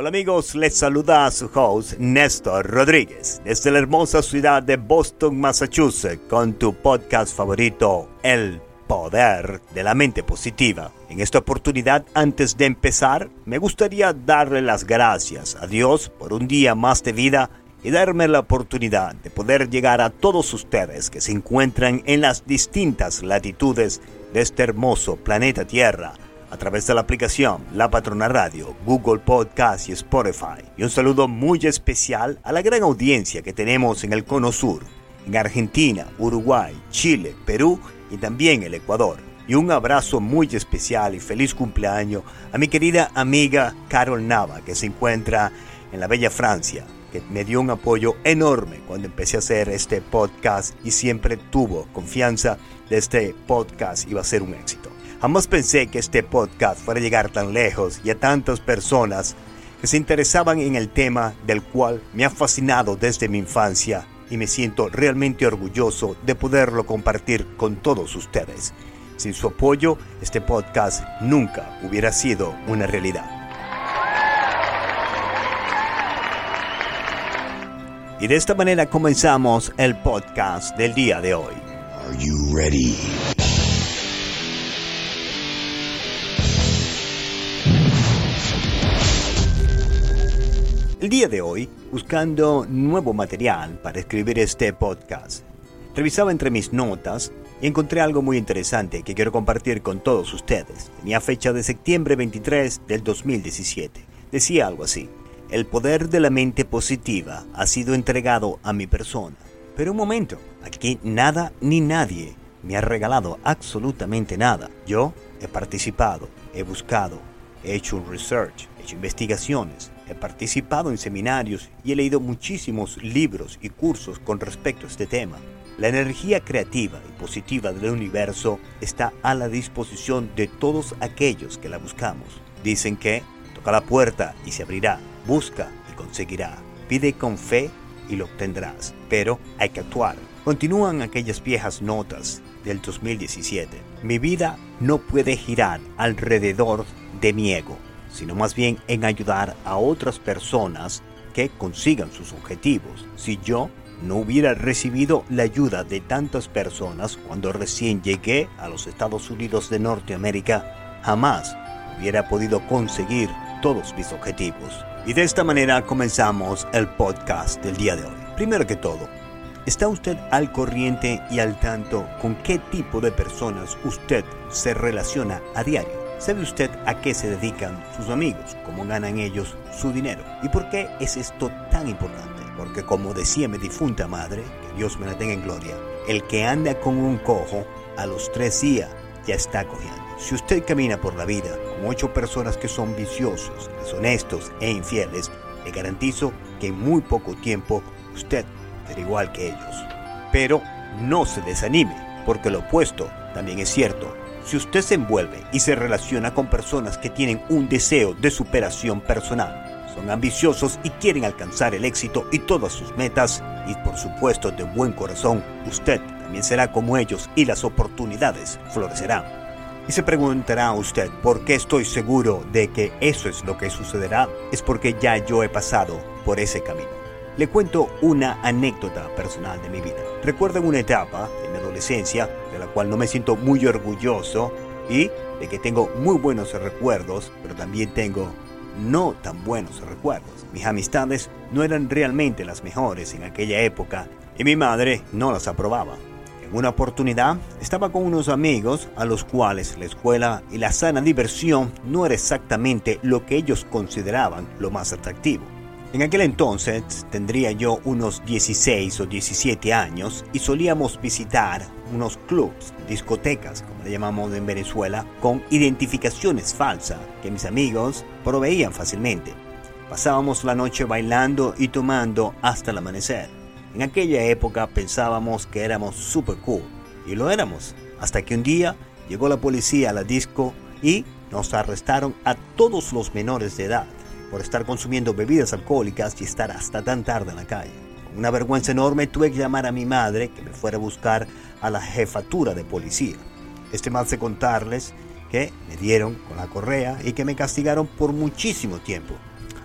Hola amigos, les saluda a su host Néstor Rodríguez desde la hermosa ciudad de Boston, Massachusetts, con tu podcast favorito, El Poder de la Mente Positiva. En esta oportunidad, antes de empezar, me gustaría darle las gracias a Dios por un día más de vida y darme la oportunidad de poder llegar a todos ustedes que se encuentran en las distintas latitudes de este hermoso planeta Tierra a través de la aplicación La Patrona Radio, Google Podcast y Spotify. Y un saludo muy especial a la gran audiencia que tenemos en el Cono Sur, en Argentina, Uruguay, Chile, Perú y también el Ecuador. Y un abrazo muy especial y feliz cumpleaños a mi querida amiga Carol Nava, que se encuentra en la bella Francia, que me dio un apoyo enorme cuando empecé a hacer este podcast y siempre tuvo confianza de este podcast iba a ser un éxito. Jamás pensé que este podcast fuera a llegar tan lejos y a tantas personas que se interesaban en el tema del cual me ha fascinado desde mi infancia y me siento realmente orgulloso de poderlo compartir con todos ustedes. Sin su apoyo, este podcast nunca hubiera sido una realidad. Y de esta manera comenzamos el podcast del día de hoy. Are you ready? El día de hoy, buscando nuevo material para escribir este podcast, revisaba entre mis notas y encontré algo muy interesante que quiero compartir con todos ustedes. Tenía fecha de septiembre 23 del 2017. Decía algo así. El poder de la mente positiva ha sido entregado a mi persona. Pero un momento, aquí nada ni nadie me ha regalado absolutamente nada. Yo he participado, he buscado, he hecho un research, hecho investigaciones, He participado en seminarios y he leído muchísimos libros y cursos con respecto a este tema. La energía creativa y positiva del universo está a la disposición de todos aquellos que la buscamos. Dicen que toca la puerta y se abrirá, busca y conseguirá, pide con fe y lo obtendrás, pero hay que actuar. Continúan aquellas viejas notas del 2017. Mi vida no puede girar alrededor de mi ego sino más bien en ayudar a otras personas que consigan sus objetivos. Si yo no hubiera recibido la ayuda de tantas personas cuando recién llegué a los Estados Unidos de Norteamérica, jamás hubiera podido conseguir todos mis objetivos. Y de esta manera comenzamos el podcast del día de hoy. Primero que todo, ¿está usted al corriente y al tanto con qué tipo de personas usted se relaciona a diario? ¿Sabe usted a qué se dedican sus amigos? ¿Cómo ganan ellos su dinero? ¿Y por qué es esto tan importante? Porque como decía mi difunta madre, que Dios me la tenga en gloria, el que anda con un cojo, a los tres días ya está cojeando. Si usted camina por la vida con ocho personas que son viciosos, deshonestos e infieles, le garantizo que en muy poco tiempo usted será igual que ellos. Pero no se desanime, porque lo opuesto también es cierto. Si usted se envuelve y se relaciona con personas que tienen un deseo de superación personal, son ambiciosos y quieren alcanzar el éxito y todas sus metas, y por supuesto de buen corazón, usted también será como ellos y las oportunidades florecerán. Y se preguntará usted por qué estoy seguro de que eso es lo que sucederá. Es porque ya yo he pasado por ese camino. Le cuento una anécdota personal de mi vida. Recuerdo una etapa en mi adolescencia la cual no me siento muy orgulloso y de que tengo muy buenos recuerdos, pero también tengo no tan buenos recuerdos. Mis amistades no eran realmente las mejores en aquella época y mi madre no las aprobaba. En una oportunidad estaba con unos amigos a los cuales la escuela y la sana diversión no era exactamente lo que ellos consideraban lo más atractivo. En aquel entonces tendría yo unos 16 o 17 años y solíamos visitar unos clubs, discotecas, como le llamamos en Venezuela, con identificaciones falsas que mis amigos proveían fácilmente. Pasábamos la noche bailando y tomando hasta el amanecer. En aquella época pensábamos que éramos super cool y lo éramos, hasta que un día llegó la policía a la disco y nos arrestaron a todos los menores de edad por estar consumiendo bebidas alcohólicas y estar hasta tan tarde en la calle. Con una vergüenza enorme tuve que llamar a mi madre que me fuera a buscar a la jefatura de policía. Este más de contarles que me dieron con la correa y que me castigaron por muchísimo tiempo.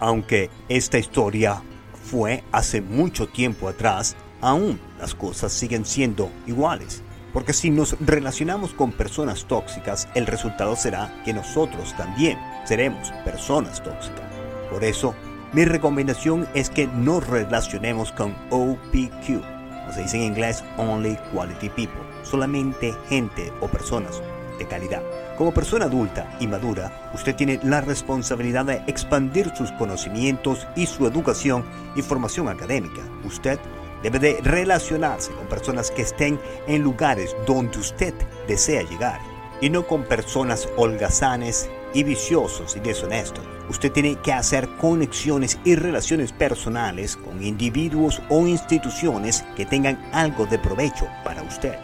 Aunque esta historia fue hace mucho tiempo atrás, aún las cosas siguen siendo iguales. Porque si nos relacionamos con personas tóxicas, el resultado será que nosotros también seremos personas tóxicas. Por eso, mi recomendación es que nos relacionemos con OPQ, o se dice en inglés Only Quality People, solamente gente o personas de calidad. Como persona adulta y madura, usted tiene la responsabilidad de expandir sus conocimientos y su educación y formación académica. Usted debe de relacionarse con personas que estén en lugares donde usted desea llegar y no con personas holgazanes y viciosos y deshonestos. Usted tiene que hacer conexiones y relaciones personales con individuos o instituciones que tengan algo de provecho para usted.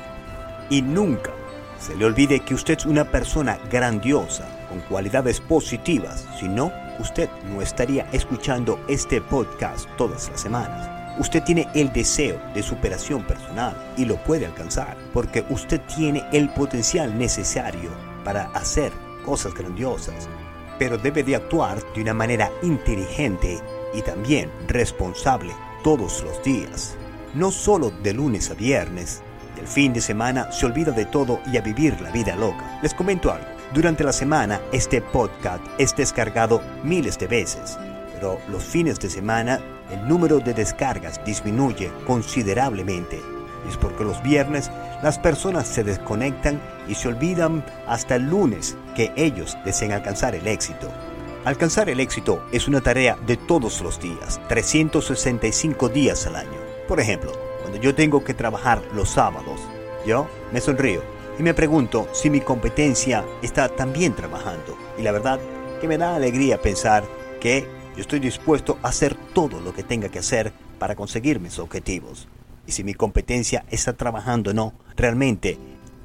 Y nunca se le olvide que usted es una persona grandiosa, con cualidades positivas, si no, usted no estaría escuchando este podcast todas las semanas. Usted tiene el deseo de superación personal y lo puede alcanzar porque usted tiene el potencial necesario para hacer cosas grandiosas, pero debe de actuar de una manera inteligente y también responsable todos los días, no solo de lunes a viernes, el fin de semana se olvida de todo y a vivir la vida loca. Les comento algo. Durante la semana este podcast es descargado miles de veces, pero los fines de semana el número de descargas disminuye considerablemente. Es porque los viernes las personas se desconectan y se olvidan hasta el lunes que ellos deseen alcanzar el éxito. Alcanzar el éxito es una tarea de todos los días, 365 días al año. Por ejemplo, cuando yo tengo que trabajar los sábados, yo me sonrío y me pregunto si mi competencia está también trabajando. Y la verdad que me da alegría pensar que yo estoy dispuesto a hacer todo lo que tenga que hacer para conseguir mis objetivos. Y si mi competencia está trabajando o no, realmente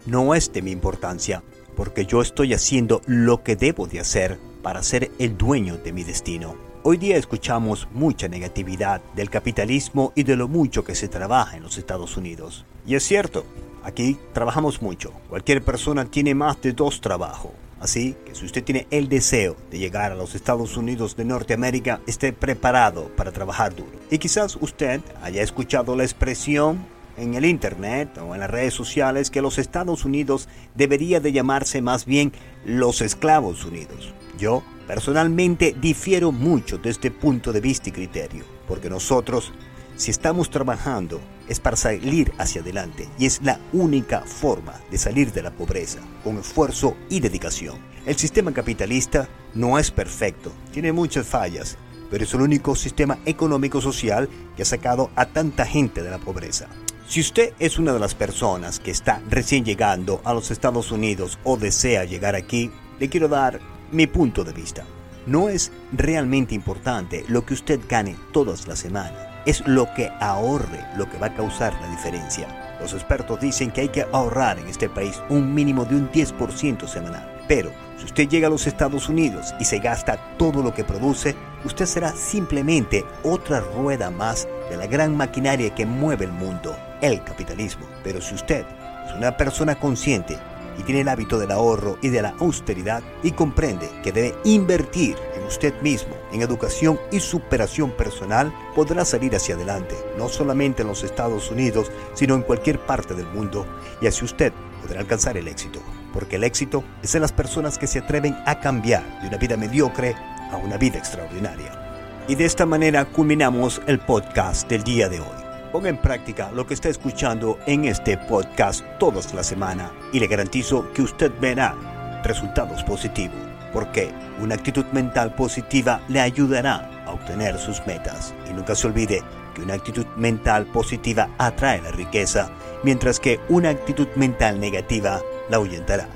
no es de mi importancia, porque yo estoy haciendo lo que debo de hacer para ser el dueño de mi destino. Hoy día escuchamos mucha negatividad del capitalismo y de lo mucho que se trabaja en los Estados Unidos. Y es cierto, aquí trabajamos mucho. Cualquier persona tiene más de dos trabajos. Así que si usted tiene el deseo de llegar a los Estados Unidos de Norteamérica, esté preparado para trabajar duro. Y quizás usted haya escuchado la expresión en el Internet o en las redes sociales que los Estados Unidos debería de llamarse más bien los Esclavos Unidos. Yo personalmente difiero mucho de este punto de vista y criterio, porque nosotros, si estamos trabajando, es para salir hacia adelante y es la única forma de salir de la pobreza, con esfuerzo y dedicación. El sistema capitalista no es perfecto, tiene muchas fallas, pero es el único sistema económico-social que ha sacado a tanta gente de la pobreza. Si usted es una de las personas que está recién llegando a los Estados Unidos o desea llegar aquí, le quiero dar mi punto de vista. No es realmente importante lo que usted gane todas las semanas, es lo que ahorre lo que va a causar la diferencia. Los expertos dicen que hay que ahorrar en este país un mínimo de un 10% semanal. Pero si usted llega a los Estados Unidos y se gasta todo lo que produce, usted será simplemente otra rueda más de la gran maquinaria que mueve el mundo, el capitalismo. Pero si usted es una persona consciente y tiene el hábito del ahorro y de la austeridad y comprende que debe invertir en usted mismo, en educación y superación personal, podrá salir hacia adelante, no solamente en los Estados Unidos, sino en cualquier parte del mundo, y así usted podrá alcanzar el éxito. Porque el éxito es en las personas que se atreven a cambiar de una vida mediocre a una vida extraordinaria. Y de esta manera culminamos el podcast del día de hoy. Ponga en práctica lo que está escuchando en este podcast todas la semana y le garantizo que usted verá resultados positivos, porque una actitud mental positiva le ayudará a obtener sus metas. Y nunca se olvide que una actitud mental positiva atrae la riqueza, mientras que una actitud mental negativa la ahuyentará.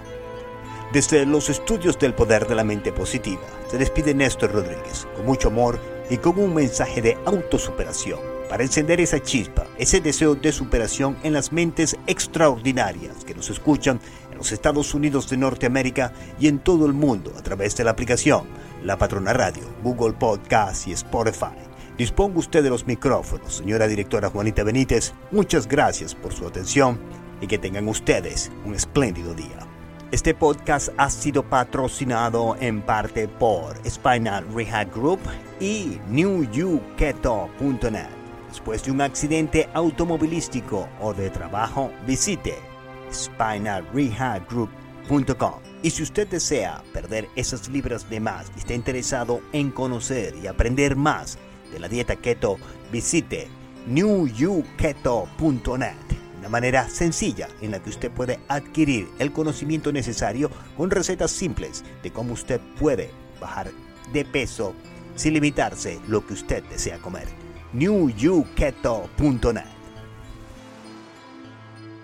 Desde los estudios del poder de la mente positiva, se despide Néstor Rodríguez con mucho amor y con un mensaje de autosuperación para encender esa chispa, ese deseo de superación en las mentes extraordinarias que nos escuchan en los Estados Unidos de Norteamérica y en todo el mundo a través de la aplicación La Patrona Radio, Google Podcast y Spotify. Disponga usted de los micrófonos, señora directora Juanita Benítez. Muchas gracias por su atención y que tengan ustedes un espléndido día. Este podcast ha sido patrocinado en parte por Spinal Rehab Group y NewYouKeto.net. Después de un accidente automovilístico o de trabajo, visite spinalrehabgroup.com. Y si usted desea perder esas libras de más y está interesado en conocer y aprender más de la dieta keto, visite newyouketo.net. Una manera sencilla en la que usted puede adquirir el conocimiento necesario con recetas simples de cómo usted puede bajar de peso sin limitarse lo que usted desea comer. newyouketo.net